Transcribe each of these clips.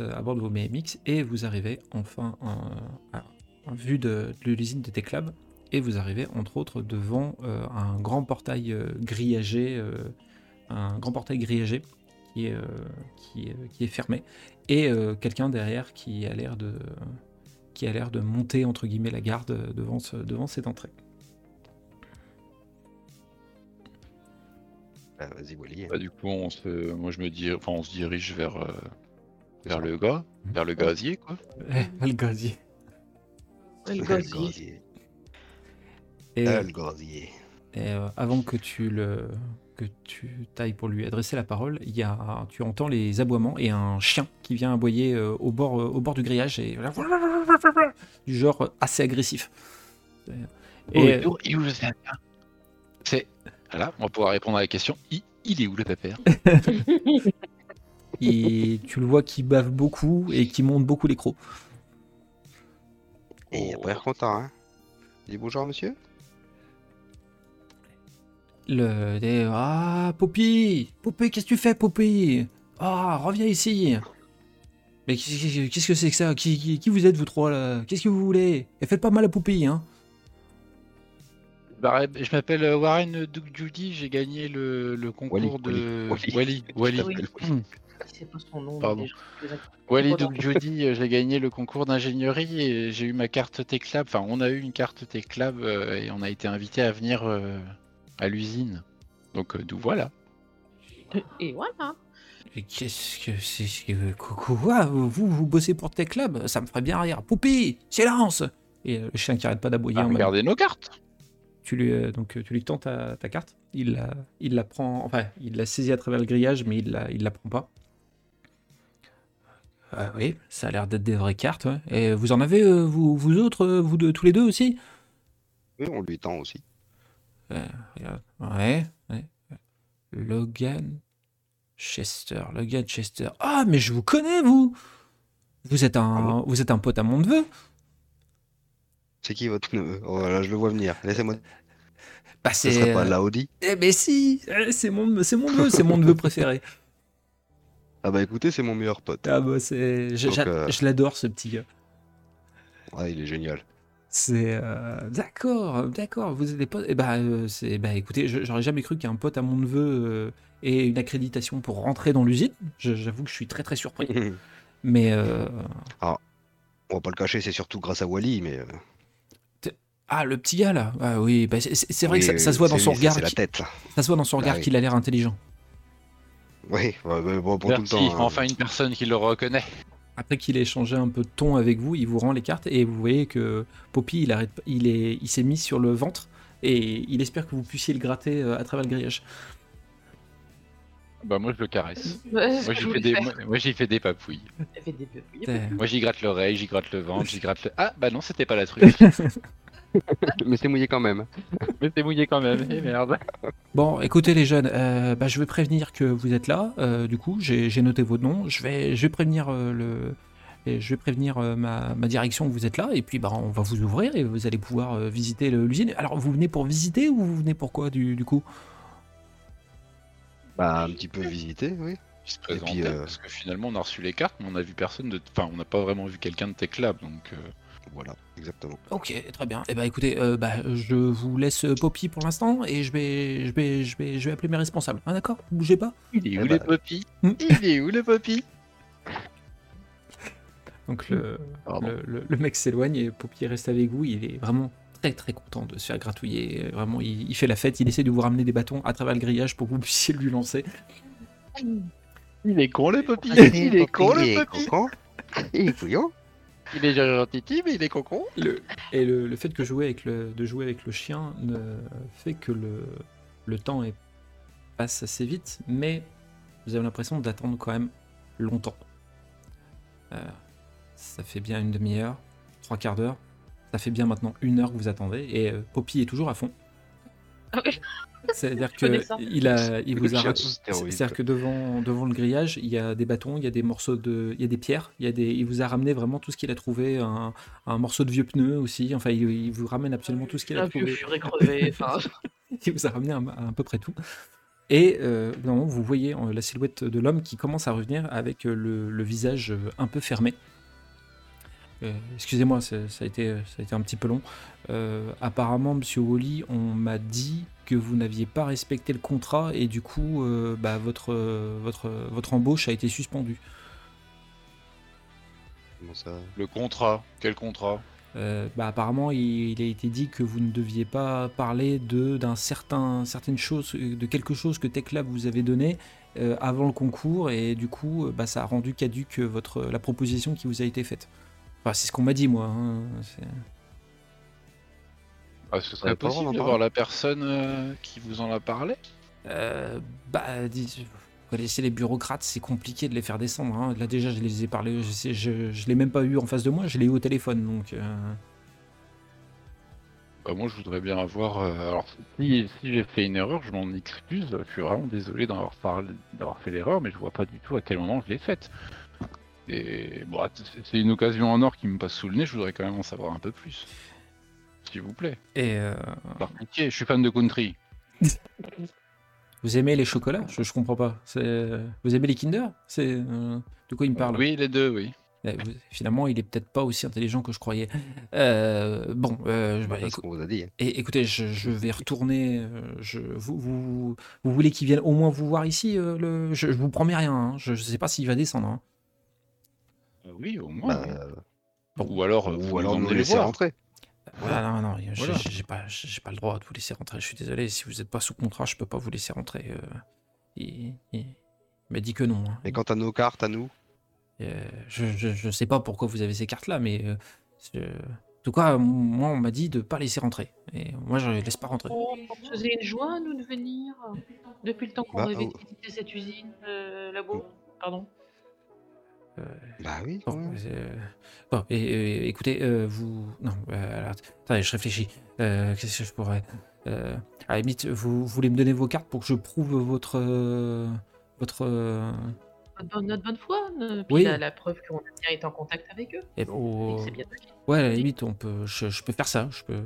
route à bord de vos BMX et vous arrivez enfin à, à- à vue de, de l'usine de Teclab. Et vous arrivez entre autres devant euh, un grand portail euh, grillagé, euh, un grand portail grillagé qui est, euh, qui est, qui est fermé. Et euh, quelqu'un derrière qui a l'air de, qui a l'air de monter entre guillemets la garde devant, ce- devant cette entrée. Bah, Vas-y, Wally. Bah, du coup, on se, moi je me dis, enfin, on se dirige vers, euh, vers le gars, vers le gazier, quoi. Eh, le gazier. Le gazier. Et, le gazier. Et euh, avant que tu le que tu tailles pour lui adresser la parole, il y a tu entends les aboiements et un chien qui vient aboyer euh, au bord euh, au bord du grillage et du genre assez agressif. Et Oh, il est où le pépère? C'est. Voilà, on va pouvoir répondre à la question. Il, il est où le pépère? et tu le vois qui bave beaucoup et qui monte beaucoup les crocs. Et il a pas l'air content, hein. Dis bonjour, monsieur. Le des- ah Poppy, Poppy, qu'est-ce que tu fais Poppy? Ah reviens ici. Mais qu'est-ce que c'est que ça? Qui, qui, qui vous êtes vous trois là? Qu'est-ce que vous voulez? Et faites pas mal à Poppy hein. Bah, Je m'appelle euh, Warren Duke Judy, j'ai gagné le, le concours Wally, de. Wally, Wally, Wally. Oui. C'est pas son nom. Pardon. Judy, euh, j'ai gagné le concours d'ingénierie et j'ai eu ma carte Teclab. Enfin, on a eu une carte Teclab euh, et on a été invité à venir euh, à l'usine. Donc, euh, d'où voilà. Et voilà. Et Qu'est-ce que c'est que quoi vous, vous bossez pour Tech Lab Ça me ferait bien rire. Poupie, silence Et euh, le chien qui arrête pas d'aboyer. Ah, regardez nos cartes. Tu lui euh, donc tu lui tends ta, ta carte. Il la, il la prend. Enfin, il la saisit à travers le grillage, mais il la, il la prend pas. Euh, oui, ça a l'air d'être des vraies cartes. ouais. Et vous en avez euh, vous, vous autres, euh, vous deux, tous les deux aussi? Oui, on lui tend aussi. Euh, regarde. Ouais, ouais. Logan Chester, Logan Chester. Ah, mais je vous connais, vous Vous êtes un, vous êtes un pote à mon neveu C'est qui votre neveu? Oh là, je le vois venir. Laissez-moi. Bah, Ce c'est. serait pas Laudi Eh, mais si eh, C'est mon, c'est mon neveu, c'est mon neveu préféré. Ah bah écoutez, c'est mon meilleur pote. Ah, bah, c'est. Je, euh, je l'adore, ce petit gars. Ouais, il est génial. C'est. euh, D'accord, d'accord, vous êtes des potes. Eh bah, euh, c'est. Bah, écoutez, j'aurais jamais cru qu'un pote à mon neveu ait une accréditation pour rentrer dans l'usine. J'avoue que je suis très, très surpris. Mais. euh, On va pas le cacher, c'est surtout grâce à Wally, mais. Ah, le petit gars là Ah oui, bah, c'est vrai oui, que ça, ça se voit dans son lui, regard. C'est la tête. Ça se voit dans son regard oui. qu'il a l'air intelligent. Oui, bon, pour tout le Merci, temps. hein. enfin une personne qui le reconnaît. Après qu'il ait échangé un peu de ton avec vous, il vous rend les cartes et vous voyez que Poppy, il arrête, pas- il est, il s'est mis sur le ventre et il espère que vous puissiez le gratter euh, à travers le grillage. Bah moi je le caresse. Ouais, Moi j'y fais des, faire. moi, moi, j'y fais des papouilles. Elle fait des papouilles. Moi j'y gratte l'oreille, j'y gratte le ventre, j'y gratte le. Ah bah non c'était pas la truc. Mais c'est mouillé quand même. Mais t'es mouillé quand même. Eh merde. Bon, écoutez les jeunes, euh, bah, je vais prévenir que vous êtes là. euh, du coup, j'ai noté vos noms. Je vais, je vais prévenir euh, le, et je vais prévenir ma, ma direction que vous êtes là. Et puis, bah, on va vous ouvrir et vous allez pouvoir visiter l'usine. Alors, vous venez pour visiter ou vous venez pour quoi du, du coup? Bah, un petit peu visité, oui. Se puis, présentait euh, parce que finalement on a reçu les cartes, mais on a vu personne de. Enfin on n'a pas vraiment vu quelqu'un de Teclab donc. Euh, Voilà, exactement. Ok, très bien. Eh ben écoutez, euh, bah, je vous laisse Poppy pour l'instant et je vais, je vais, je vais, je vais appeler mes responsables. Ah, d'accord? Bougez pas? Il est Eh où bah. les poppies Hmm. Il est où le poppy? Donc le, le, le- le mec s'éloigne et Poppy reste avec vous. Il est vraiment très très content de se faire gratouiller. Vraiment, il, il fait la fête. Il essaie de vous ramener des bâtons à travers le grillage pour que vous puissiez lui lancer. Il est con le poppy Il Il est con il le est poppy con. Il est couillon. Il est gentil mais il est con Le- et le, le fait que jouer avec le, de jouer avec le chien ne fait que le, le temps est- passe assez vite, mais vous avez l'impression d'attendre quand même longtemps. Euh, ça fait bien une demi-heure, trois quarts d'heure. Ça fait bien maintenant une heure que vous attendez et euh, Poppy est toujours à fond. C'est-à-dire ça. il a, il vous a, c'est-à-dire que devant, devant le grillage, il y a des bâtons, il y a des morceaux de, il y a des pierres, il y a des, il vous a ramené vraiment tout ce qu'il a trouvé, un, un morceau de vieux pneu aussi. Enfin, il, il vous ramène absolument tout ce qu'il a Un vieux trouvé. furet crevé. Enfin, Il vous a ramené un- à, peu près tout. Et euh, non, vous voyez euh, la silhouette de l'homme qui commence à revenir avec euh, le, le visage un peu fermé. Euh, Excusez-moi, ça, ça a été, ça a été un petit peu long. Euh, apparemment, Monsieur Wally, on m'a dit que vous n'aviez pas respecté le contrat et du coup, euh, bah, votre, votre, votre embauche a été suspendue. Comment ça Le contrat. Quel contrat? Euh, bah, apparemment, il, il a été dit que vous ne deviez pas parler de d'un certain certaine chose, de quelque chose que TechLab vous avait donné euh, avant le concours et du coup, bah, ça a rendu caduque votre la proposition qui vous a été faite. Enfin, c'est ce qu'on m'a dit moi. hein, c'est- Ah, Ce serait Ouais, pas possible vraiment, d'avoir la personne euh, qui vous en a parlé? Euh, bah, dis- vous connaissez les bureaucrates, c'est compliqué de les faire descendre. hein. Là déjà, je les ai parlé, je sais, je, je l'ai même pas eu en face de moi, je l'ai eu au téléphone, donc. euh, Bah, moi, je voudrais bien avoir. euh, alors, si, si j'ai fait une erreur, je m'en excuse. Je suis vraiment désolé d'en avoir, parlé- d'avoir fait l'erreur, mais je vois pas du tout à quel moment je l'ai faite. Et bon, c'est- une occasion en or qui me passe sous le nez. Je voudrais quand même en savoir un peu plus. S'il vous plaît. Et euh, Par pitié, je suis fan de country. vous aimez les chocolats? Je, je comprends pas. Vous aimez les Kinder? C'est euh, de quoi il me parle? Oui, les deux, oui. Eh, Finalement, il est peut-être pas aussi intelligent que je croyais. Euh, bon, euh, je- bah, écou- vous a dit. hein. et- écoutez, je, je vais retourner. Je, vous, vous, vous voulez qu'il vienne au moins vous voir ici euh, le, je, je vous promets rien. hein. Je, je sais pas s'il va descendre. hein. Euh, Oui, au moins. Bah, oui. Ou alors, vous ou alors nous laisser voir. rentrer. Voilà, non, non, j'ai- Voilà. j'ai pas, j'ai pas le droit de vous laisser rentrer. Je suis désolé, si vous n'êtes pas sous contrat, je peux pas vous laisser rentrer. euh, il, m'a dit que non. hein. Mais quant à nos cartes, à nous, Euh, je, je, je sais pas pourquoi vous avez ces cartes-là, mais euh, en tout cas, moi, on m'a dit de pas laisser rentrer. Et moi, je les laisse pas rentrer. Oh, on faisait une joie, nous, de venir. Depuis le temps qu'on Bah, rêvait oh. de visiter cette usine, euh, labo. Pardon. Euh, bah oui. Bon, euh, bon, et, écoutez, euh, vous. Non, euh, alors, attendez, je réfléchis. Euh, Qu'est-ce que je pourrais. Euh, à la limite, vous voulez me donner vos cartes pour que je prouve votre. euh, votre. euh, Notre bonne, notre bonne foi. euh, Puis Oui. la, la preuve qu'on a bien été en contact avec eux. et- Et oh, bien passé. ouais, à la limite, on peut, je, je peux faire ça. Je peux. euh,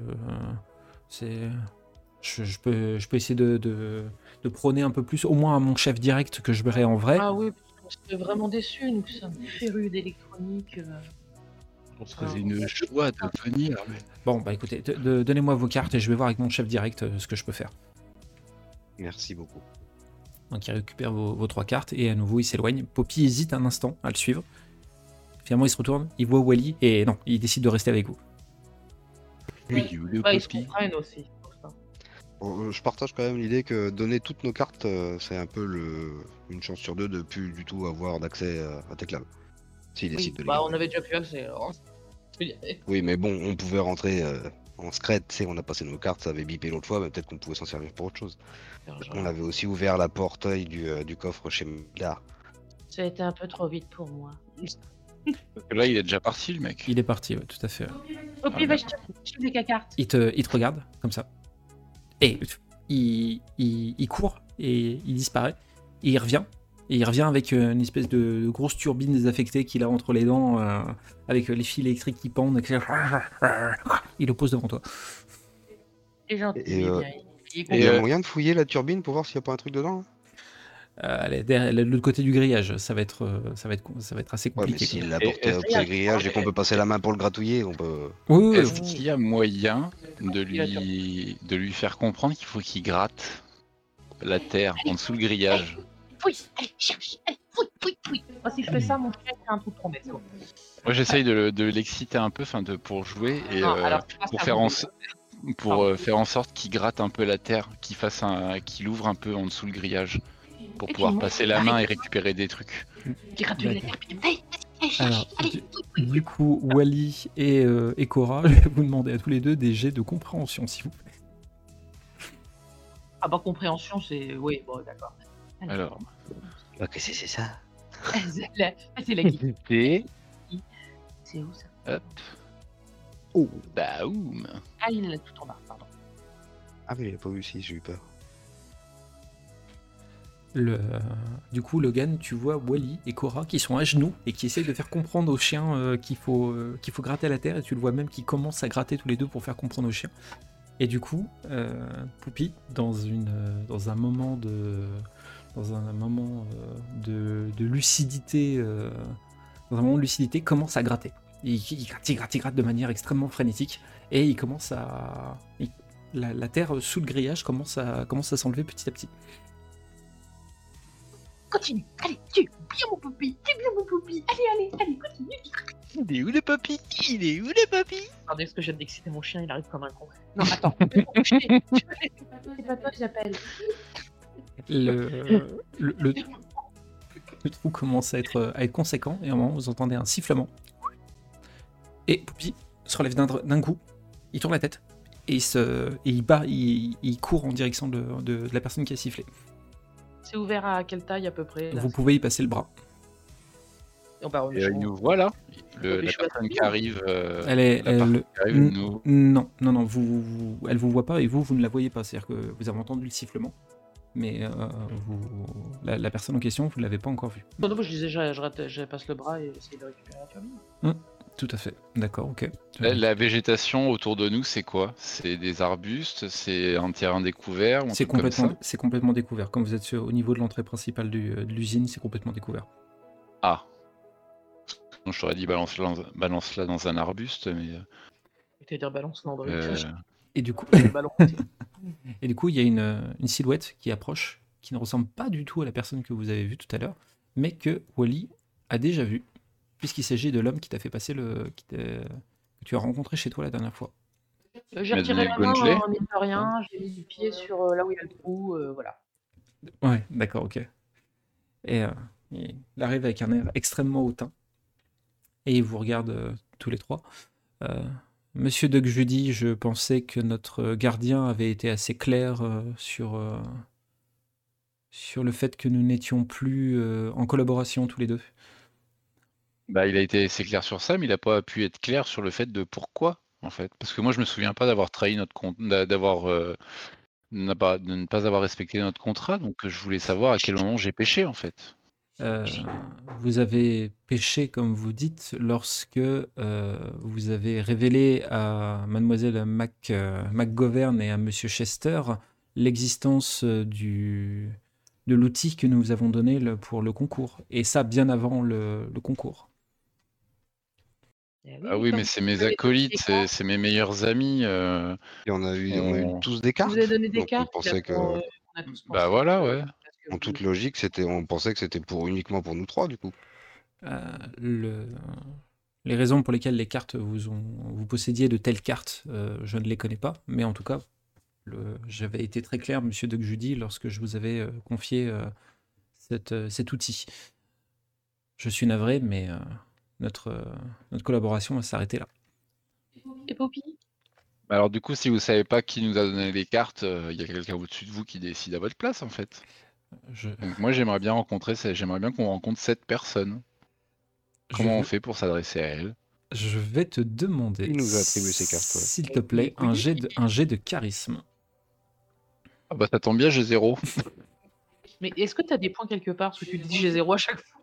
c'est. Je, je peux, je peux essayer de, de, de prôner un peu plus, au moins à mon chef direct que je verrai en vrai. Ah oui, qu'on serait vraiment déçus, nous qui sommes férus d'électronique. euh. On se faisait une joie de venir. mais- Bon, bah écoutez, donnez-moi vos cartes et je vais voir avec mon chef direct euh, ce que je peux faire. Merci beaucoup. Donc il récupère vos, vos trois cartes et à nouveau il s'éloigne. Poppy hésite un instant à le suivre. Finalement il se retourne, il voit Wally et non, il décide de rester avec vous. Oui, le Ouais, ils se comprennent aussi. Je partage quand même l'idée que donner toutes nos cartes, euh, c'est un peu le... une chance sur deux de plus du tout avoir d'accès euh, à Techlab. S'il Oui, décide de les bah, on avait déjà pu accès. alors. Je Oui, mais bon, on pouvait rentrer euh, en secret, tu sais, on a passé nos cartes, ça avait bipé l'autre fois, mais peut-être qu'on pouvait s'en servir pour autre chose. On avait aussi ouvert la portail du, euh, du coffre chez Miller. Ça a été un peu trop vite pour moi. Parce que Là, il est déjà parti, le mec. Il est parti, ouais, tout à fait. ouais. Oh, puis va jeter jeter des cartes. Il te, il te regarde comme ça. Et il, il, il court et il disparaît. Et il revient. Et il revient avec euh, une espèce de grosse turbine désaffectée qu'il a entre les dents, euh, avec les fils électriques qui pendent. etc. Il le pose devant toi. Et, euh, il y a moyen de fouiller la turbine pour voir s'il n'y a pas un truc dedans hein? Elle est derrière- elle est de l'autre côté du grillage. Ça va être, euh, ça va être, ça va être assez Ouais, compliqué. s'il quoi. l'a est-ce au qu'il y a- pied grillage et qu'on peut passer la main pour le gratouiller, on peut. Oui, oui, Est-ce oui. qu'il y a moyen de lui, de lui faire comprendre qu'il faut qu'il gratte la terre en dessous le grillage Fouille, allez, cherche, allez, fouille, fouille, fouille. Moi, si je fais ça, mon chien, c'est un truc trop bête. quoi. Moi, j'essaye de, le- de l'exciter un peu, enfin, de pour jouer et Non, euh, alors, pour faire en, pour euh, faire en sorte qu'il gratte un peu la terre, qu'il fasse un, qu'il ouvre un peu en dessous le grillage pour Et pouvoir passer la main et récupérer des trucs. Alors, du, coup, Wally et, euh, et Cora, je vais vous demander à tous les deux des jets de compréhension, s'il vous plaît. Ah bah compréhension, c'est... Oui, bon, d'accord. Alors, Ah, qu'est-ce que c'est ça c'est la, c'est la guide. C'est où ça? Hop, Oh baoum. Ah, il l'a tout en bas, pardon. Ah, mais il a pas vu si j'ai eu peur. Du coup, Logan, tu vois Wally et Cora qui sont à genoux et qui essayent de faire comprendre au chien euh, qu'il faut, euh, faut gratter la terre. Et tu le vois même qui commence à gratter tous les deux pour faire comprendre au chien. Et du coup, euh, Poupie, dans, une, euh, dans un moment de, dans un moment de, lucidité, dans un moment de lucidité, commence à gratter. Il, gratte, il gratte, il gratte de manière extrêmement frénétique, et il commence à, la, la terre sous le grillage commence à, commence à s'enlever petit à petit. Continue. Allez, tu es bien mon poupie. Tu es bien mon poupie. Allez, allez, allez, continue. Il est où le papy Il est où le papy Attendez, parce que je viens d'exciter mon chien, il arrive comme un con. Non, attends. C'est pas toi que j'appelle. Le, le, le- le trou commence à être, à être conséquent, et à un moment, vous entendez un sifflement. Et Poupie se relève d'un d'un coup, il tourne la tête, et il, se, et il, bat, il, il court en direction de, de- de la personne qui a sifflé. C'est ouvert à quelle taille à peu près là Vous pouvez y passer le bras. Et on va Et euh, il nous voit là. Le- la personne qui arrive. euh, Elle est, la elle- personne qui arrive N- nous. Non, non, non, vous, vous- elle vous voit pas et vous, vous ne la voyez pas. C'est-à-dire que vous avez entendu le sifflement, mais euh, vous, la, la personne en question, vous ne l'avez pas encore vue. Non, non, je disais, je, je, passe le bras et j'essaie de récupérer la famille. Tout à fait. D'accord, ok. La, la végétation autour de nous, c'est quoi? C'est des arbustes C'est un terrain découvert C'est comme complètement, ça? c'est complètement découvert. Quand vous êtes sur- au niveau de l'entrée principale du- de l'usine, c'est complètement découvert. Ah. Donc, je t'aurais dit balance-la dans, balance-la dans un arbuste, mais. euh, Je vais dire balance l'Android. euh, Et du coup, et du coup, il y a une, une silhouette qui approche, qui ne ressemble pas du tout à la personne que vous avez vue tout à l'heure, mais que Wally a déjà vue, puisqu'il s'agit de l'homme qui t'a fait passer le, qui que tu as rencontré chez toi la dernière fois. Euh, J'ai retiré la main, hein, mine de rien. J'ai mis du pied sur euh, là où il y a le trou. euh, voilà. Ouais, d'accord, ok. Et euh, il arrive avec un air extrêmement hautain. Et il vous regarde euh, tous les trois. Euh, Monsieur Doug Judy, je pensais que notre gardien avait été assez clair euh, sur, euh, sur le fait que nous n'étions plus euh, en collaboration tous les deux. Bah, il a été assez clair sur ça, mais il n'a pas pu être clair sur le fait de pourquoi, en fait. Parce que moi, je me souviens pas d'avoir trahi notre compte, d'avoir, euh, pas- de ne pas avoir respecté notre contrat, donc je voulais savoir à quel moment j'ai péché, en fait. Euh, vous avez péché, comme vous dites, lorsque euh, vous avez révélé à mademoiselle Mac, euh, McGovern et à monsieur Chester l'existence de l'outil que nous vous avons donné pour le concours. Et ça, bien avant le concours. Eh Ah oui, comme mais c'est vous mes acolytes, c'est c'est mes meilleurs amis. euh, Et on a eu, on a eu On- tous des Vous cartes. avez donné des Donc, cartes. on pensait que, on- on a tous Bah voilà, ouais. que en vous- toute logique, c'était, on pensait que c'était pour uniquement pour nous trois, du coup. Euh, le- les raisons pour lesquelles les cartes vous ont, vous possédiez de telles cartes, euh, je ne les connais pas, mais en tout cas, le- j'avais été très clair, Monsieur Doug Judy, lorsque je vous avais euh, confié euh, cette, euh, cet outil. Je suis navré, mais euh, notre, euh, notre collaboration va s'arrêter là. Et Poppy Bah Alors du coup, si vous savez pas qui nous a donné les cartes, euh, il y a quelqu'un au-dessus de vous qui décide à votre place, en fait. Je, Donc moi, j'aimerais bien rencontrer, j'aimerais bien qu'on rencontre cette personne. Comment je, on fait pour s'adresser à elle je vais te demander, Il nous a attribué ces cartes, ouais. s'il te plaît, un jet, de, un jet de charisme. Ah bah ça tombe bien, j'ai zéro. Mais est-ce que tu as des points quelque part? Parce que tu dis j'ai zéro à chaque fois.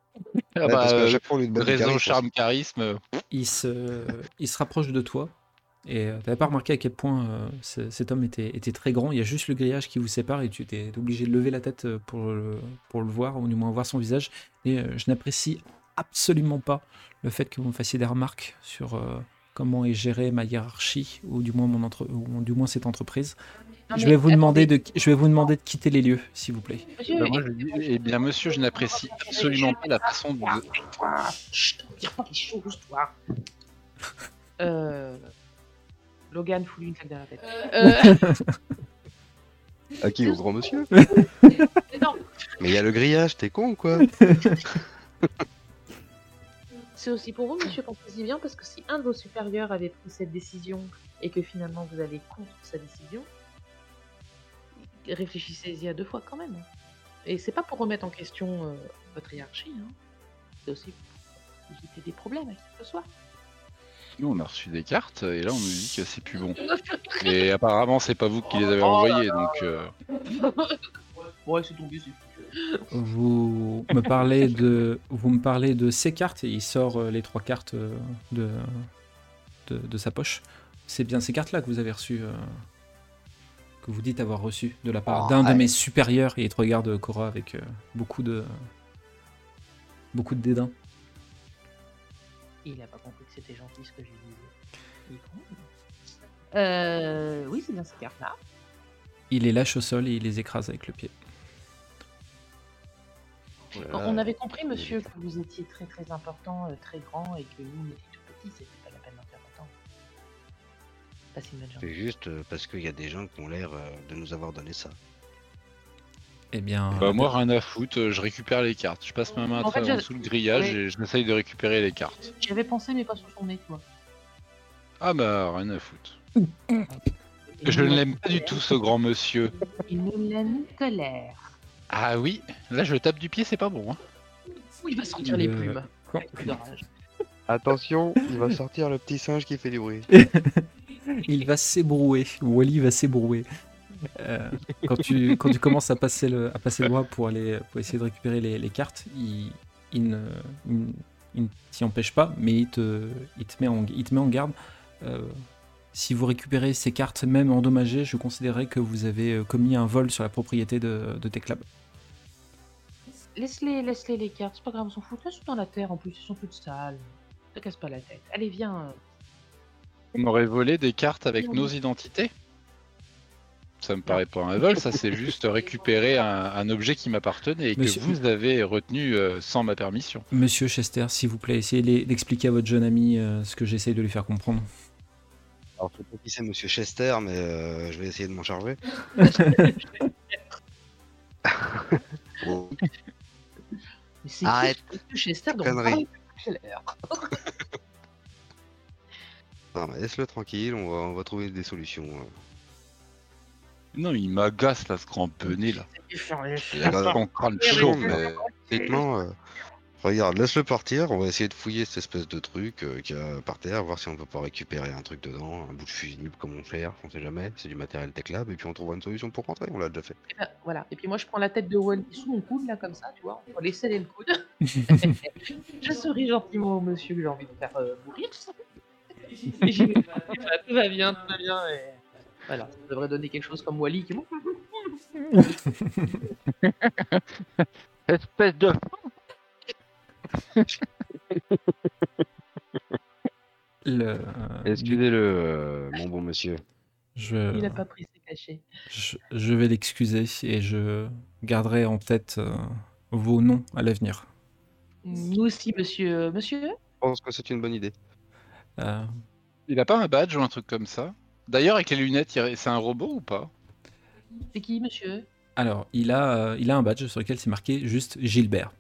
Ah bah, euh, chaque fois, on lui demande du réseau, charisme, charme, charisme. euh, il se, il se rapproche de toi. Et tu n'avais pas remarqué à quel point euh, ce- cet homme était, était très grand. Il y a juste le grillage qui vous sépare et tu étais obligé de lever la tête euh, pour le, pour le voir, ou du moins voir son visage. Et euh, je n'apprécie absolument pas le fait que vous me fassiez des remarques sur euh, comment est gérée ma hiérarchie, ou du moins, mon entre, ou du moins cette entreprise. Non, Je vais, vous demander de, je vais vous demander de quitter les lieux, s'il vous plaît. monsieur, bah, moi, je dis, eh bien monsieur, je n'apprécie absolument pas la façon de... Chut, tire pas les choses, toi. Euh... Logan, fous-lui une claque dans la tête. Euh... À qui Au grand monsieur non, Mais il y a le grillage, t'es con ou quoi c'est aussi pour vous, monsieur, pensez-y bien, parce que si un de vos supérieurs avait pris cette décision et que finalement vous allez contre sa décision, réfléchissez-y à deux fois quand même. Et c'est pas pour remettre en question euh, votre hiérarchie, hein. c'est aussi pour éviter des problèmes à qui que ce soit. Nous, on a reçu des cartes et là, on nous dit que c'est plus bon. Et apparemment, c'est pas vous qui les avez envoyées, donc... euh, Ouais, c'est tombé, c'est Vous me parlez de, vous me parlez de ces cartes et il sort euh, les trois cartes de, de, de sa poche. C'est bien ces cartes-là que vous avez reçues. euh. Que vous dites avoir reçu de la part Oh, d'un de mes supérieurs et il te regarde Cora avec euh, beaucoup de beaucoup de dédain. Il a pas compris que c'était gentil ce que j'ai dit. Euh, oui, c'est bien ces cartes-là. Il les lâche au sol et il les écrase avec le pied. Voilà. On avait compris, monsieur, que vous étiez très très important, euh, très grand et que nous, on était tout petits. C'était Passez une bonne journée. C'est juste euh, parce qu'il y a des gens qui ont l'air euh, de nous avoir donné ça. Eh bien, Bah, moi, rien à foutre, euh, je récupère les cartes. Je passe ma main à En fait, travers sous le grillage Ouais. et j'essaye de récupérer les cartes. J'y avais pensé, mais pas sur son nez, toi. Ah bah, rien à foutre. Je ne l'aime pas du tout, ce grand monsieur. Il ne l'aime colère. Ah oui, là je tape du pied, c'est pas bon. Hein. Il va sortir les Le- plumes Quoi. Attention, il va sortir le petit singe qui fait du bruit. il va s'ébrouer. Wally va s'ébrouer. Euh, quand, tu, quand tu commences à passer le, à passer le pour, aller, pour essayer de récupérer les, les cartes, il, il ne, il, ne t'y empêche pas, mais il te, il te, met, en, il te met en garde. Euh, si vous récupérez ces cartes, même endommagées, je considérerais que vous avez euh, commis un vol sur la propriété de, de tes clubs. Laisse-les, laisse-les les cartes, c'est pas grave, on s'en fout. Laisse-les dans la terre en plus, ils sont toutes sales. Ne te casse pas la tête. Allez, viens. On aurait volé des cartes avec Oui. nos identités Ça me paraît pas un vol, ça c'est juste récupérer un, un objet qui m'appartenait et que Monsieur- vous avez retenu euh, sans ma permission. Monsieur Chester, s'il vous plaît, essayez d'expliquer à votre jeune ami euh, ce que j'essaye de lui faire comprendre. Alors, je sais pas qui c'est Monsieur Chester, mais euh, je vais essayer de m'en charger. Arrête. ce Chester dont non, mais laisse-le tranquille, on va, on va trouver des solutions. hein. Non, il m'agace là, ce grand benet là. Il Il a a pas- son crâne Oui, chaud. oui, mais- mais honnêtement, euh, regarde, laisse-le partir, on va essayer de fouiller cette espèce de truc euh, qu'il y a par terre, voir si on peut pas récupérer un truc dedans, un bout de fusible comme on cherche, on sait jamais, c'est du matériel Tech Lab, et puis on trouvera une solution pour rentrer, on l'a déjà fait. Et ben, voilà. Et puis moi, je prends la tête de Wally sous mon coude, là, comme ça, tu vois. On va laisser aller le coude. je souris gentiment au monsieur que j'ai envie de faire euh, mourir. Et voilà, tout va bien, tout va bien. Et... Voilà, ça devrait donner quelque chose comme Wally qui est bon. Espèce de. Le, euh, Excusez-le, euh, mon bon monsieur. je, Il a pas pris ses cachets. je, je vais l'excuser et je garderai en tête euh, vos noms à l'avenir. Nous aussi, monsieur. Monsieur Je pense que c'est une bonne idée. Euh, Il a pas un badge ou un truc comme ça? D'ailleurs, avec les lunettes, il- c'est un robot ou pas? C'est qui, monsieur? Alors, il a, euh, il a un badge sur lequel c'est marqué juste Gilbert.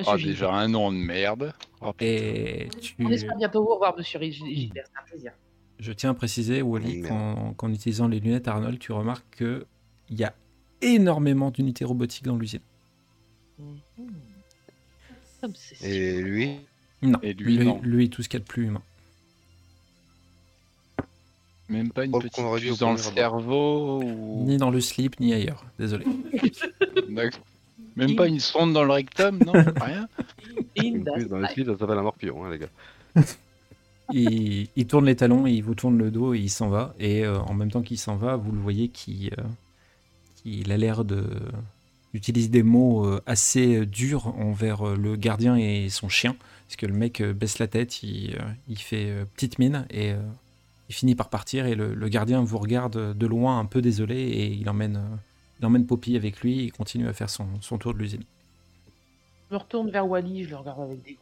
Ah, Gilbert. déjà un nom de merde. Oh, putain. Et tu, On espère bientôt vous revoir, monsieur Gil- Gilbert. C'est un plaisir. je tiens à préciser, Wally, Oh, qu'en utilisant les lunettes Arnold, tu remarques qu'il y a énormément d'unités robotiques dans l'usine. Mhm. Et lui? Non, Et lui, non. lui, tout ce qu'il y a de plus humain. Même pas une Oh, petite puce dans le cerveau ou... Ni dans le slip, ni ailleurs. Désolé. D'accord. Même pas une sonde dans le rectum, non Rien dans le slip, ça s'appelle un morpion, hein, les gars. il, il tourne les talons et il vous tourne le dos et il s'en va. Et euh, en même temps qu'il s'en va, vous le voyez qui euh, qu'il a l'air de d'utiliser des mots euh, assez durs envers le gardien et son chien. Parce que le mec euh, baisse la tête, il, euh, il fait euh, petite mine et euh, il finit par partir. Et le, le gardien vous regarde de loin, un peu désolé, et il emmène, euh, il emmène Poppy avec lui et continue à faire son, son tour de l'usine. Je me retourne vers Wally, je le regarde avec des.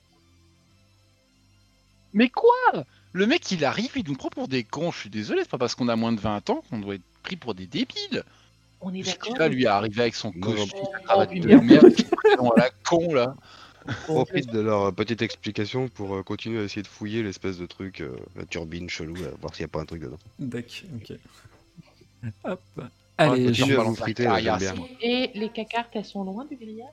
Mais quoi? Le mec, il arrive, il nous prend pour des cons. Je suis désolé, c'est pas parce qu'on a moins de 20 ans qu'on doit être pris pour des débiles. On est Ce d'accord là lui est arrivé avec son costume Oh, de à la con là. Profite de leur euh, petite explication pour euh, continuer à essayer de fouiller l'espèce de truc, euh, la turbine chelou, là, voir s'il n'y a pas un truc dedans. D'accord, ok. Hop. Allez, continue je- à la friter. Et les cacartes, elles sont loin du grillage?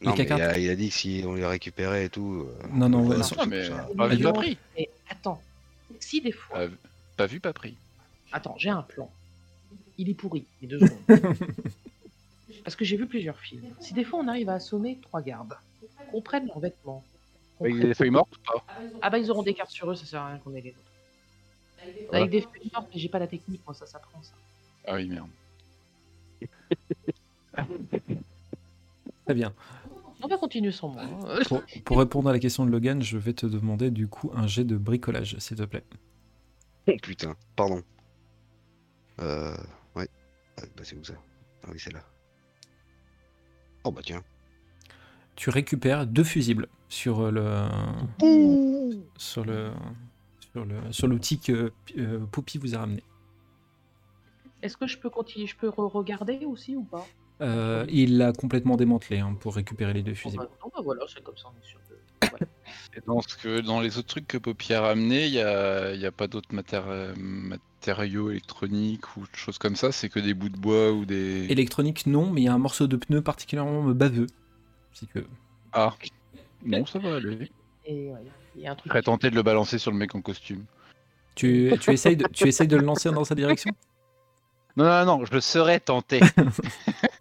Les Non, mais il, a, il a dit que si on les récupérait et tout. euh, Non, non, on ouais, va non. sortir mais- ça. Pas vu, Non. pas pris. Et attends, si des fois. Pas, pas vu, pas pris. Attends, j'ai un plan. Il est pourri, les deux secondes. Parce que j'ai vu plusieurs films. Si des fois on arrive à assommer trois gardes, qu'on prenne leurs vêtements. qu'on Avec prenne- des feuilles mortes ou pas Ah bah ils auront des cartes sur eux, ça sert à rien qu'on ait les autres. Avec des feuilles mortes, mais j'ai pas la technique, moi, ça s'apprend ça. Ah oui, merde. Très bien. On va continuer sans moi. hein. Pour, pour répondre à la question de Logan, je vais te demander du coup un jet de bricolage, s'il te plaît. Oh putain, pardon. Euh. Ouais. Ah, bah c'est où ça? Ah oui, c'est là. Oh bah tiens. Tu récupères deux fusibles sur le sur le sur le sur l'outil que euh, Poppy vous a ramené. Est-ce que je peux continuer, je peux re-regarder aussi ou pas? Euh, il l'a complètement démantelé hein, pour récupérer les deux Bon, fusibles. bah, Non, bah voilà, c'est comme ça, on est sûr que. Et dans, ce que, dans les autres trucs que Poppy a ramené, il n'y a, y a pas d'autres matéri- euh, matériaux électroniques ou choses comme ça, c'est que des bouts de bois ou des. Électronique non, mais il y a un morceau de pneu particulièrement baveux. Si que Ah Non, ça va aller. Et ouais, il y a un Je truc. serais tenté de le balancer sur le mec en costume. tu, tu essayes de tu essayes de le lancer dans sa direction? Non, non, non, je serais tenté.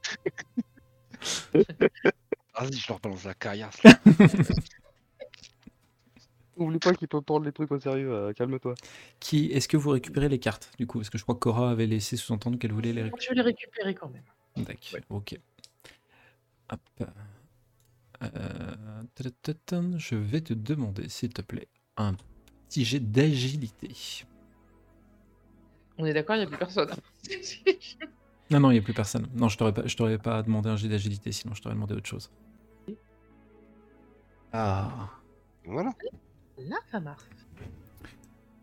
Vas-y, je leur balance la caillasse. Oublie pas qu'il peut prendre les trucs au sérieux, euh, calme-toi. Qui est-ce que vous récupérez les cartes du coup? Parce que je crois que Cora avait laissé sous-entendre qu'elle voulait les récupérer. Je vais les récupérer quand même. D'accord, ok. Hop. Euh, je vais te demander, s'il te plaît, un petit jet d'agilité. On est d'accord, il n'y a plus personne. Non, non, il n'y a plus personne. Non, je t'aurais pas, je t'aurais pas demandé un jet d'agilité, sinon je t'aurais demandé autre chose. Ah. Voilà. Là, ça marche.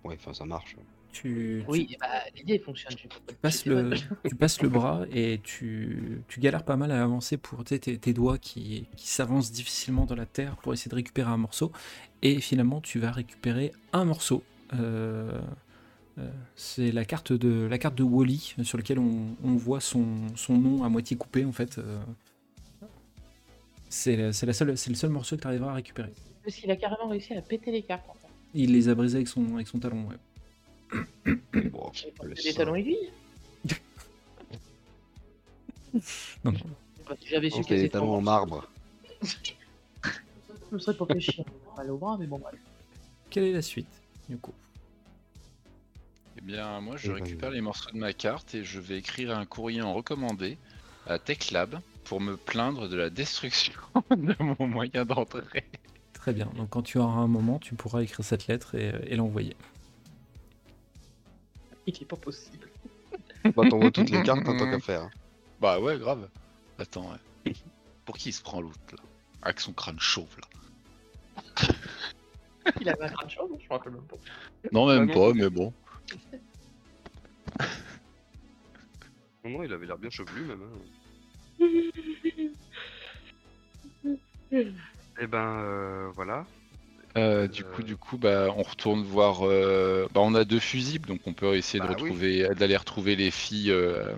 Ouais, enfin ça marche. Tu, tu Oui, bah, l'idée fonctionne. j'ai compris. passes le, tu passes le bras et tu, tu galères pas mal à avancer pour tu sais, tes, tes doigts qui, qui s'avancent difficilement dans la terre pour essayer de récupérer un morceau. Et finalement, tu vas récupérer un morceau. Euh, c'est la carte de la carte de Wally sur laquelle on, on voit son, son nom à moitié coupé en fait. euh. C'est la- c'est la seule, c'est le seul morceau que tu arriveras à récupérer. Parce qu'il a carrément réussi à péter les cartes. En fait. Il les a brisés avec son, avec son talon. ouais. Bon, des talons aiguilles. Non, non. Bah, si j'avais su que des talons en marbre. Je me serais pas fait chier. Mal au bras, mais bon, bref. Quelle est la suite du coup? Eh bien, moi, je ben, récupère les morceaux de ma carte et je vais écrire un courrier en recommandé à TechLab pour me plaindre de la destruction de mon moyen d'entrée. Très bien. Donc quand tu auras un moment, tu pourras écrire cette lettre et, et l'envoyer. Il est pas possible. Bah t'envoies toutes les cartes en tant qu'à faire. Bah ouais, grave. Attends, ouais. Pour qui il se prend l'autre, là? Avec son crâne chauve, là. Il avait un crâne chaud, je me rappelle même pas. Non, même pas, mais bon. Non, non, il avait l'air bien chevelu même. hein. Eh ben euh, voilà. Euh, du coup, du coup, bah, on retourne voir. euh, Bah, on a deux fusibles, donc on peut essayer de Bah oui. retrouver, d'aller retrouver les filles, euh,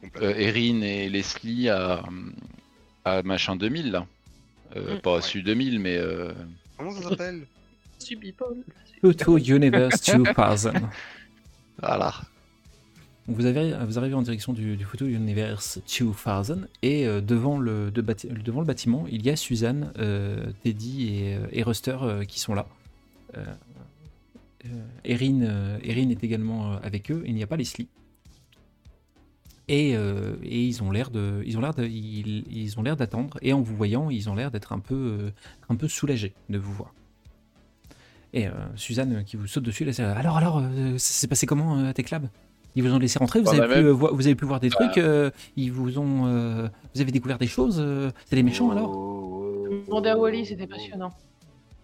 Complètement. euh, Erin et Leslie à, à machin 2000 là. Euh, Mm. pas à Ouais. Su 2000, mais euh, Comment ça s'appelle? Subipole. Pluto Universe 2000. voilà. Vous, vous arrivez en direction du, du Photo Universe 2000 et euh, devant, le, devant le bâtiment, il y a Suzanne, euh, Teddy et, euh, et Ruster qui sont là. Erin, Erin est également avec eux, il n'y a pas Leslie. Et, ils ont l'air de, ils ont l'air ils, ils ont l'air d'attendre et en vous voyant, ils ont l'air d'être un peu, un peu soulagés de vous voir. Et Suzanne qui vous saute dessus, là, c'est, alors alors, s'est passé comment à Techlab Ils vous ont laissé rentrer, vous, avez, pu, euh, vous avez pu voir des Bah. trucs, euh, ils vous ont, euh, vous avez découvert des choses, euh, c'est des méchants alors Demander à Wally, c'était passionnant.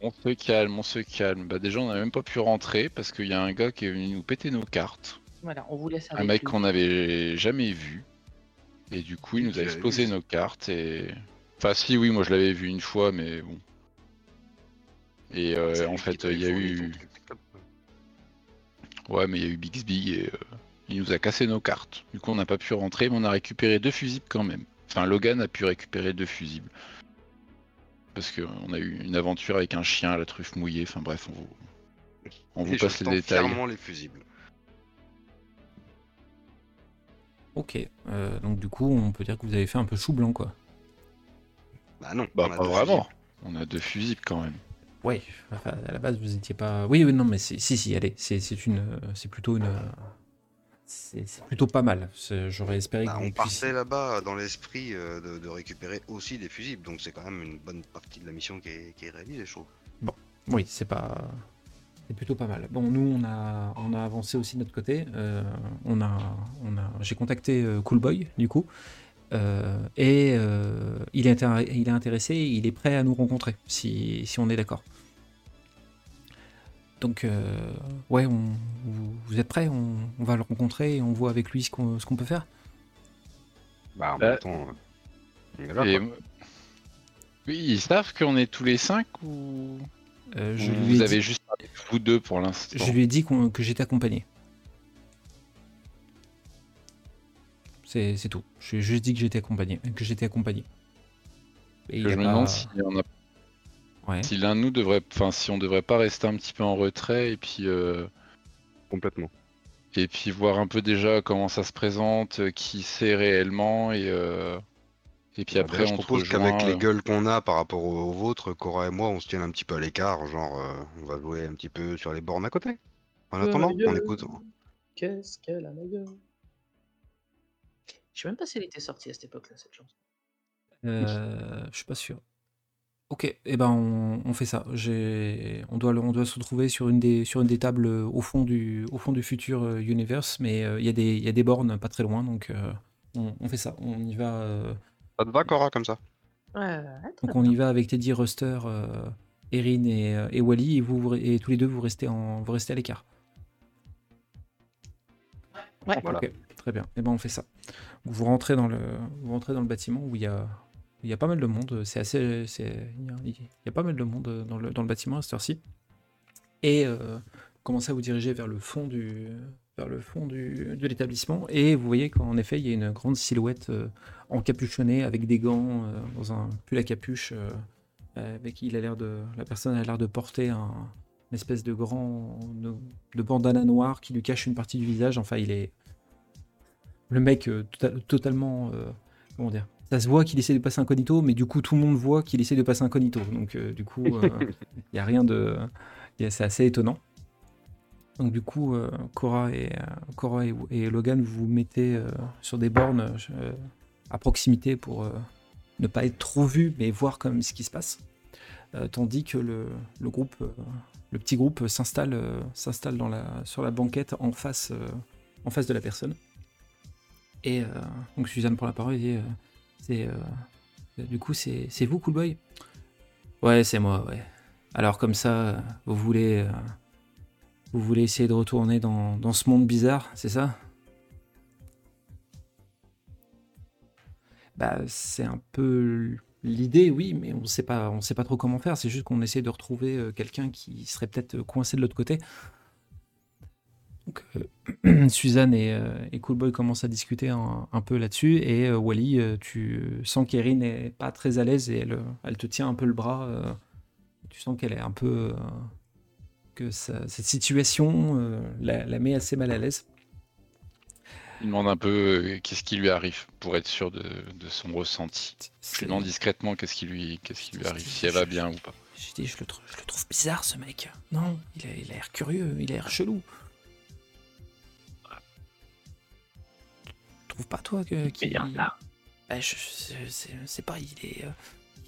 On se calme, on se calme. Bah, déjà, on n'a même pas pu rentrer parce qu'il y a un gars qui est venu nous péter nos cartes. Voilà, on vous laisse Un mec qu'on n'avait jamais vu. Et du coup, il nous a explosé nos cartes et. Enfin, si, oui, moi je l'avais vu une fois, mais bon. Et euh, en fait, il y a eu. Ouais, mais il y a eu Bixby et euh, il nous a cassé nos cartes. Du coup, on n'a pas pu rentrer, mais on a récupéré deux fusibles quand même. Enfin, Logan a pu récupérer deux fusibles. Parce qu'on a eu une aventure avec un chien à la truffe mouillée. Enfin, bref, on vous, on vous passe les détails. fièrement les fusibles. Ok, euh, donc du coup, on peut dire que vous avez fait un peu chou blanc, quoi. Bah non. Bah, pas vraiment. fusibles. On a deux fusibles quand même. Oui, enfin, à la base, vous étiez pas. Oui, oui, non, mais c'est- si, si, allez, c'est c'est une, c'est plutôt une, c'est plutôt pas mal. J'aurais espéré Bah, que on partait là-bas dans l'esprit euh, de, de récupérer aussi des fusibles, donc c'est quand même une bonne partie de la mission qui est, qui est réalisée, je trouve. Oui, c'est pas. C'est plutôt pas mal. Bon, nous, on a, on a avancé aussi de notre côté. Euh, on a, on a, j'ai contacté euh, Coolboy, du coup. Euh, et euh, il, est il est intéressé, il est prêt à nous rencontrer, si, si on est d'accord. Donc, euh, ouais, on, vous, vous êtes prêts on, on va le rencontrer et on voit avec lui ce qu'on ce qu'on peut faire Bah, en même temps, euh, on est là, Et-. Oui, ils savent qu'on est tous les cinq ou Euh, je, ou lui vous ai avez dit, juste parlé de vous deux pour l'instant je lui ai dit qu'on- que j'étais accompagné. C'est c'est tout. Je lui ai juste dit que j'étais accompagné. Que j'étais accompagné. Et Je il me pas- demande si, on a- Ouais. si l'un de nous devrait, enfin, si on devrait pas rester un petit peu en retrait et puis euh, Complètement. et puis voir un peu déjà comment ça se présente, euh, qui c'est réellement et euh, et puis après je on te propose qu'avec les euh, gueules qu'on a par rapport aux, aux vôtres, Cora et moi, on se tienne un petit peu à l'écart, genre euh, on va jouer un petit peu sur les bornes à côté. En attendant, on écoute. Qu'est-ce qu'elle a la gueule? Je sais même pas si elle était sortie à cette époque-là, cette chanson. Euh, je suis pas sûr. Ok, et ben on, on fait ça. On doit, le- on doit se retrouver sur une des, sur une des tables euh, au fond du, au fond du futur euh, universe, mais euh, il y a des, il y a des bornes pas très loin, donc euh, on, on fait ça. On y va. euh, Ça te va, Cora, comme ça? Ouais, donc on y va avec Teddy, Ruster, euh, Erin et, et Wally, et vous, vous re- et tous les deux vous restez en, vous restez à l'écart. Ouais. Voilà. Ok, très bien. Et ben on fait ça. Vous rentrez dans le, vous rentrez dans le bâtiment où il y a, il y a pas mal de monde. C'est assez, c'est, il y a, pas mal de monde dans le, bâtiment à cette heure-ci. Et euh, commencez à vous diriger vers le fond du, vers le fond du, de l'établissement. Et vous voyez qu'en effet il y a une grande silhouette euh, encapuchonnée avec des gants euh, dans un pull à capuche. euh, avec il a l'air de, la personne a l'air de porter un, une espèce de grand, de, bandana noir qui lui cache une partie du visage. Enfin, il est le mec euh, tota- totalement euh, comment dire ça se voit qu'il essaie de passer incognito mais du coup tout le monde voit qu'il essaie de passer incognito. Donc euh, du coup il n'y a rien de c'est assez étonnant. Donc du coup euh, Cora et euh, Cora et, et Logan vous vous mettez euh, sur des bornes euh, à proximité pour euh, ne pas être trop vu mais voir même ce qui se passe. Euh, tandis que le, le groupe euh, le petit groupe s'installe euh, s'installe dans la sur la banquette en face euh, en face de la personne. Et euh, donc Suzanne prend la parole et dit euh, c'est euh, du coup c'est vous Coolboy? Ouais, c'est moi, ouais. Alors comme ça vous voulez euh, vous voulez essayer de retourner dans, dans ce monde bizarre, c'est ça? Bah c'est un peu l'idée, oui, mais on sait pas on sait pas trop comment faire, c'est juste qu'on essaie de retrouver euh, quelqu'un qui serait peut-être coincé de l'autre côté. Donc, euh, Suzanne et, euh, et Coolboy commencent à discuter un, un peu là-dessus. Et euh, Wally, tu sens qu'Erin n'est pas très à l'aise et elle, elle te tient un peu le bras. tu sens qu'elle est un peu. que ça- cette situation la, la met assez mal à l'aise. Il demande un peu euh, qu'est-ce qui lui arrive pour être sûr de, de son ressenti. Je lui demande discrètement qu'est-ce qui lui, qu'est-ce qui lui arrive, si elle va bien ou pas. J'ai dit, je le, je le trouve bizarre ce mec. Non, il a il a l'air curieux, il a l'air chelou. Trouves pas toi que. qu'il- Bah, je- je- c'est c'est pas, il est. euh,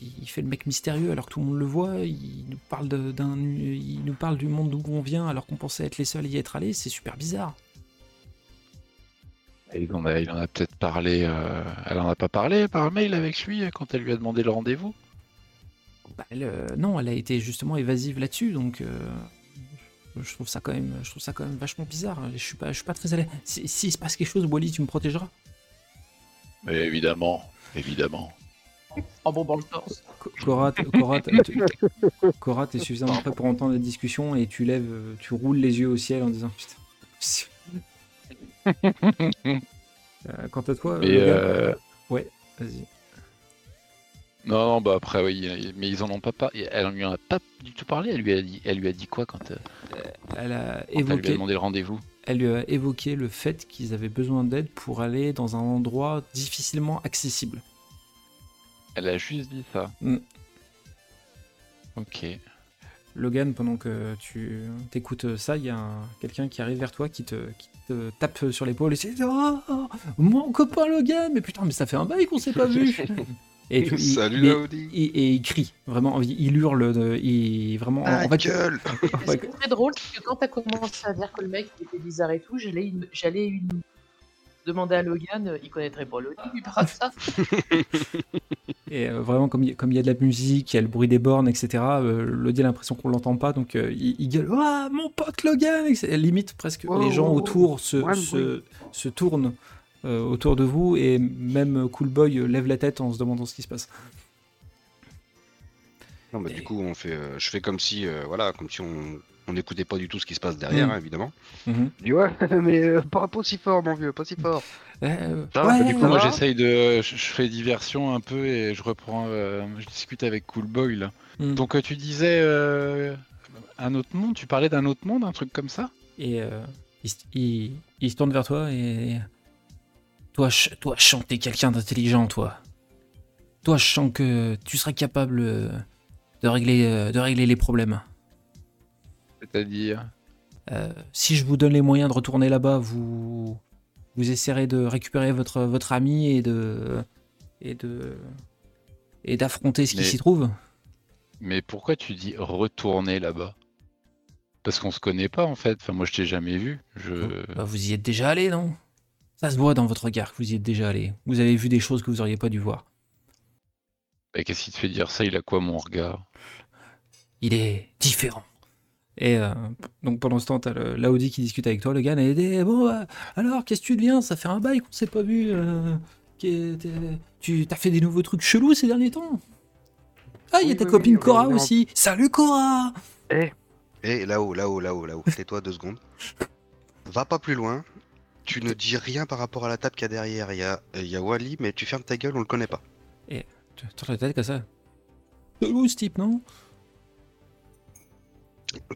il fait le mec mystérieux alors que tout le monde le voit. Il nous parle de- d'un, il nous parle du monde d'où on vient alors qu'on pensait être les seuls à y être allés. C'est super bizarre. Il en a, il en a peut-être parlé. euh, elle en a pas parlé par mail avec lui quand elle lui a demandé le rendez-vous? Bah, elle, euh, non, elle a été justement évasive là-dessus, donc euh, je trouve ça quand même, je trouve ça quand même vachement bizarre. Je suis pas, je suis pas très à l'aise. Si- S'il se passe quelque chose, Wally, tu me protégeras. Mais évidemment, évidemment. En bon, le torse. Co- Cora, Cora, t'es suffisamment prêt pour entendre la discussion et tu lèves, tu roules les yeux au ciel en disant putain. Euh, quant à toi, euh, ouais, vas-y. Non, non, bah après oui, mais ils en ont pas parlé. Elle en lui en a pas du tout parlé. Elle lui a dit, elle lui a dit quoi quand, euh, Elle a quand elle lui a évoqué, demandé le rendez-vous? elle lui a évoqué le fait qu'ils avaient besoin d'aide pour aller dans un endroit difficilement accessible. Elle a juste dit ça? Mm. Ok. Logan, pendant que tu t'écoutes ça, il y a un- quelqu'un qui arrive vers toi, qui te, qui te tape sur l'épaule et c'est oh, oh, mon copain Logan, mais putain, mais ça fait un bail qu'on s'est pas vu. Et il- Salut mais- Laudi il- et il crie, vraiment, il, hurle, de- il vraiment. Ah, en fait, gueule Et Ce qui est très drôle, c'est que quand t'as commencé à dire que le mec était bizarre et tout, j'allais une- j'allais une... demander à Logan, euh, il connaîtrait pas Lodi, lui par ça. Et euh, vraiment, comme il comme y a de la musique, il y a le bruit des bornes, etc., euh, Lodi a l'impression qu'on l'entend pas, donc euh, il, il gueule Ah, mon pote Logan etc. Limite, presque, les gens autour se, Ouais, se, se tournent autour de vous, et même Cool Boy euh, lève la tête en se demandant ce qui se passe. Non, bah, Et- du coup, on fait, euh, je fais comme si, euh, voilà, comme si on on n'écoutait pas du tout ce qui se passe derrière, hein, évidemment. Mhm. Je dis ouais, mais euh, pas, pas si fort, mon vieux, pas si fort. Euh, Ça va, ouais, Du coup, moi, j'essaye de. Je je fais diversion un peu et je reprends. euh, je discute avec Cool Boy là. Mm. Donc, euh, tu disais. euh, un autre monde Tu parlais d'un autre monde, un truc comme ça? Et euh, il, se- il- il se tourne vers toi et. Toi, je- toi, je sens que t'es quelqu'un d'intelligent, toi. Toi, je sens que tu serais capable euh, de régler, euh, de régler les problèmes. C'est-à-dire? Euh, si je vous donne les moyens de retourner là-bas, vous, vous essaierez de récupérer votre, votre ami et de. et de. et d'affronter ce qui s'y trouve? Mais pourquoi tu dis retourner là-bas? Parce qu'on se connaît pas en fait. Enfin, moi, je t'ai jamais vu. Je. Bah, vous y êtes déjà allé, non? Ça se voit dans votre regard que vous y êtes déjà allé. Vous avez vu des choses que vous auriez pas dû voir. Bah, Qu'est-ce qui te fait dire ça? Il a quoi mon regard? Il est différent. Et euh, donc pendant ce temps, t'as l'Audi qui discute avec toi, le gars, et il dit Bon, euh, alors, qu'est-ce que tu deviens? Ça fait un bail qu'on s'est pas vu. euh, t'es- tu t'as fait des nouveaux trucs chelous ces derniers temps? Ah, il y a ta oui, copine oui, Cora aussi Salut Cora Eh, Et là-haut, là-haut, là-haut, là-haut, tais-toi deux secondes. Va pas plus loin. Tu ne dis rien par rapport à la table qu'il y a derrière. Il y a, il y a Wally, mais tu fermes ta gueule, on le connaît pas. Tu tournes la tête comme ça. Chelou ce type, non?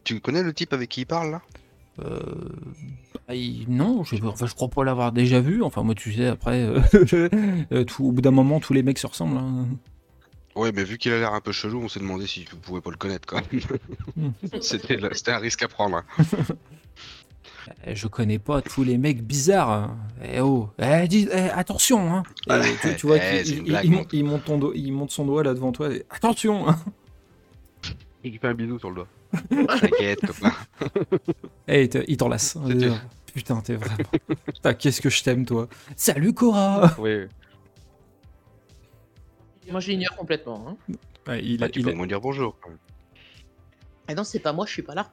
Tu connais le type avec qui il parle là? Euh, bah, il- non, je, enfin, je crois pas l'avoir déjà vu. Enfin, moi, tu sais, après, euh, euh, tout- au bout d'un moment, tous les mecs se ressemblent. hein. Ouais, mais vu qu'il a l'air un peu chelou, on s'est demandé si tu pouvais pas le connaître quand même. C'était le- c'était un risque à prendre. hein. Eh, Je connais pas tous les mecs bizarres. hein. Eh oh, eh, dis- eh, attention. Hein. Et tu, tu vois eh, c'est il, une il- blague, il mon monte- il monte ton il monte son doigt là devant toi. et, attention. hein. il lui fait un bisou sur le doigt. T'inquiète, copain. Eh, il te- il t'enlace. C'était- Putain, t'es vraiment. Putain, qu'est-ce que je t'aime, toi. Salut Cora. Oui. Moi, je l'ignore complètement. Hein. Ouais, il, Ah, a- tu il peux a- au moins dire bonjour. quand même. Ah non, c'est pas moi, je suis pas là.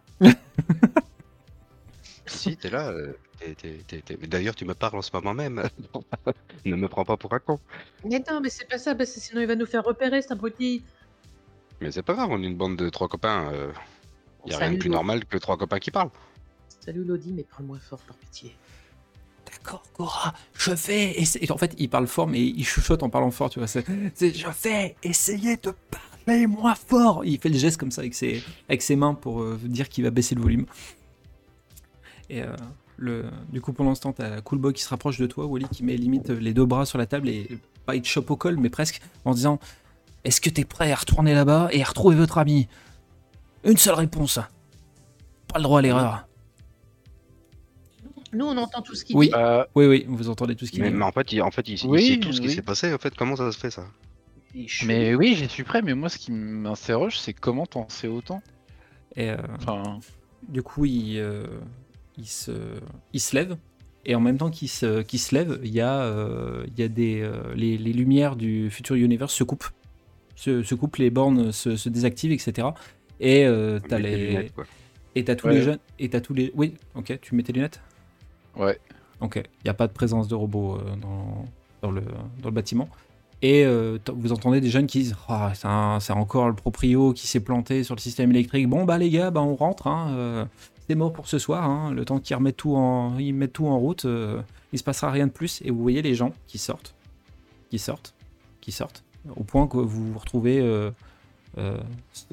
Si, t'es là. euh, D'ailleurs, tu me parles en ce moment même. ne me prends pas pour un con. Mais non, mais c'est pas ça, parce que sinon il va nous faire repérer, c'est un petit. Mais c'est pas grave, on est une bande de trois copains. euh, y a rien de Salut, plus normal que trois copains qui parlent. Salut Lodi, mais parle-moi fort par pitié. D'accord, Cora, je vais essayer. En fait, il parle fort, mais il chuchote en parlant fort, tu vois. C'est, je vais essayer de parler moins fort. Il fait le geste comme ça avec ses, avec ses mains pour euh, dire qu'il va baisser le volume. Et euh, le, du coup, pendant ce temps, t'as Cool Boy qui se rapproche de toi, Wally qui met limite les deux bras sur la table et pas il te chope au col, mais presque en disant Est-ce que t'es prêt à retourner là-bas et à retrouver votre ami? Une seule réponse. Pas le droit à l'erreur. Nous, on entend tout ce qu'il Oui. dit. Euh, Oui, oui, vous entendez tout ce qu'il Mais, dit. mais en fait, il, en fait, il, sait tout ce qui s'est passé. En fait, comment ça se fait ça? Mais oui, j'y suis prêt. Mais moi, ce qui m'interroge, c'est comment t'en sais autant? Et, euh, Enfin, Du coup, il, euh, il, se, il se lève. Et en même temps qu'il se, qu'il se lève, il y a, euh, il y a des, euh, les, les lumières du futur universe se coupent. Se, se coupent, les bornes se, se désactivent, etc. Et euh, t'as les, lunettes, et t'as tous Ouais. les jeunes. Et t'as tous les. Oui, ok, tu mets tes lunettes? Ouais. Ok, il n'y a pas de présence de robots euh, dans, dans, le, dans le bâtiment. Et euh, vous entendez des jeunes qui disent Ah, c'est encore le proprio qui s'est planté sur le système électrique. Bon, bah les gars, bah, on rentre. hein, euh, c'est mort pour ce soir. hein, le temps qu'ils remettent tout en, ils mettent tout en route, euh, il se passera rien de plus. Et vous voyez les gens qui sortent, qui sortent, qui sortent, au point que vous vous retrouvez euh, euh,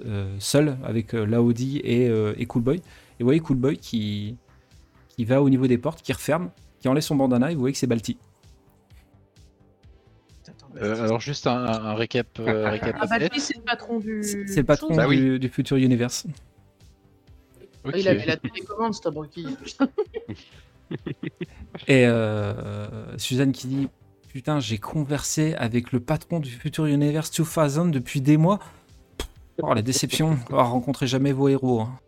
euh, seul avec euh, Laodi et, euh, et Cool Boy. Et vous voyez Cool Boy qui, qui va au niveau des portes, qui referme, qui enlève son bandana et vous voyez que c'est Balti. Euh, alors juste un, un récap, euh, récap Ah bah c'est le patron du. C'est c'est le patron Bah oui. du, du futur universe. Ok. Il avait la télécommande, cet abruti. Et euh, Suzanne qui dit Putain, j'ai conversé avec le patron du Future Universe 2000 depuis des mois. Oh, la déception, oh, rencontrez jamais vos héros. hein.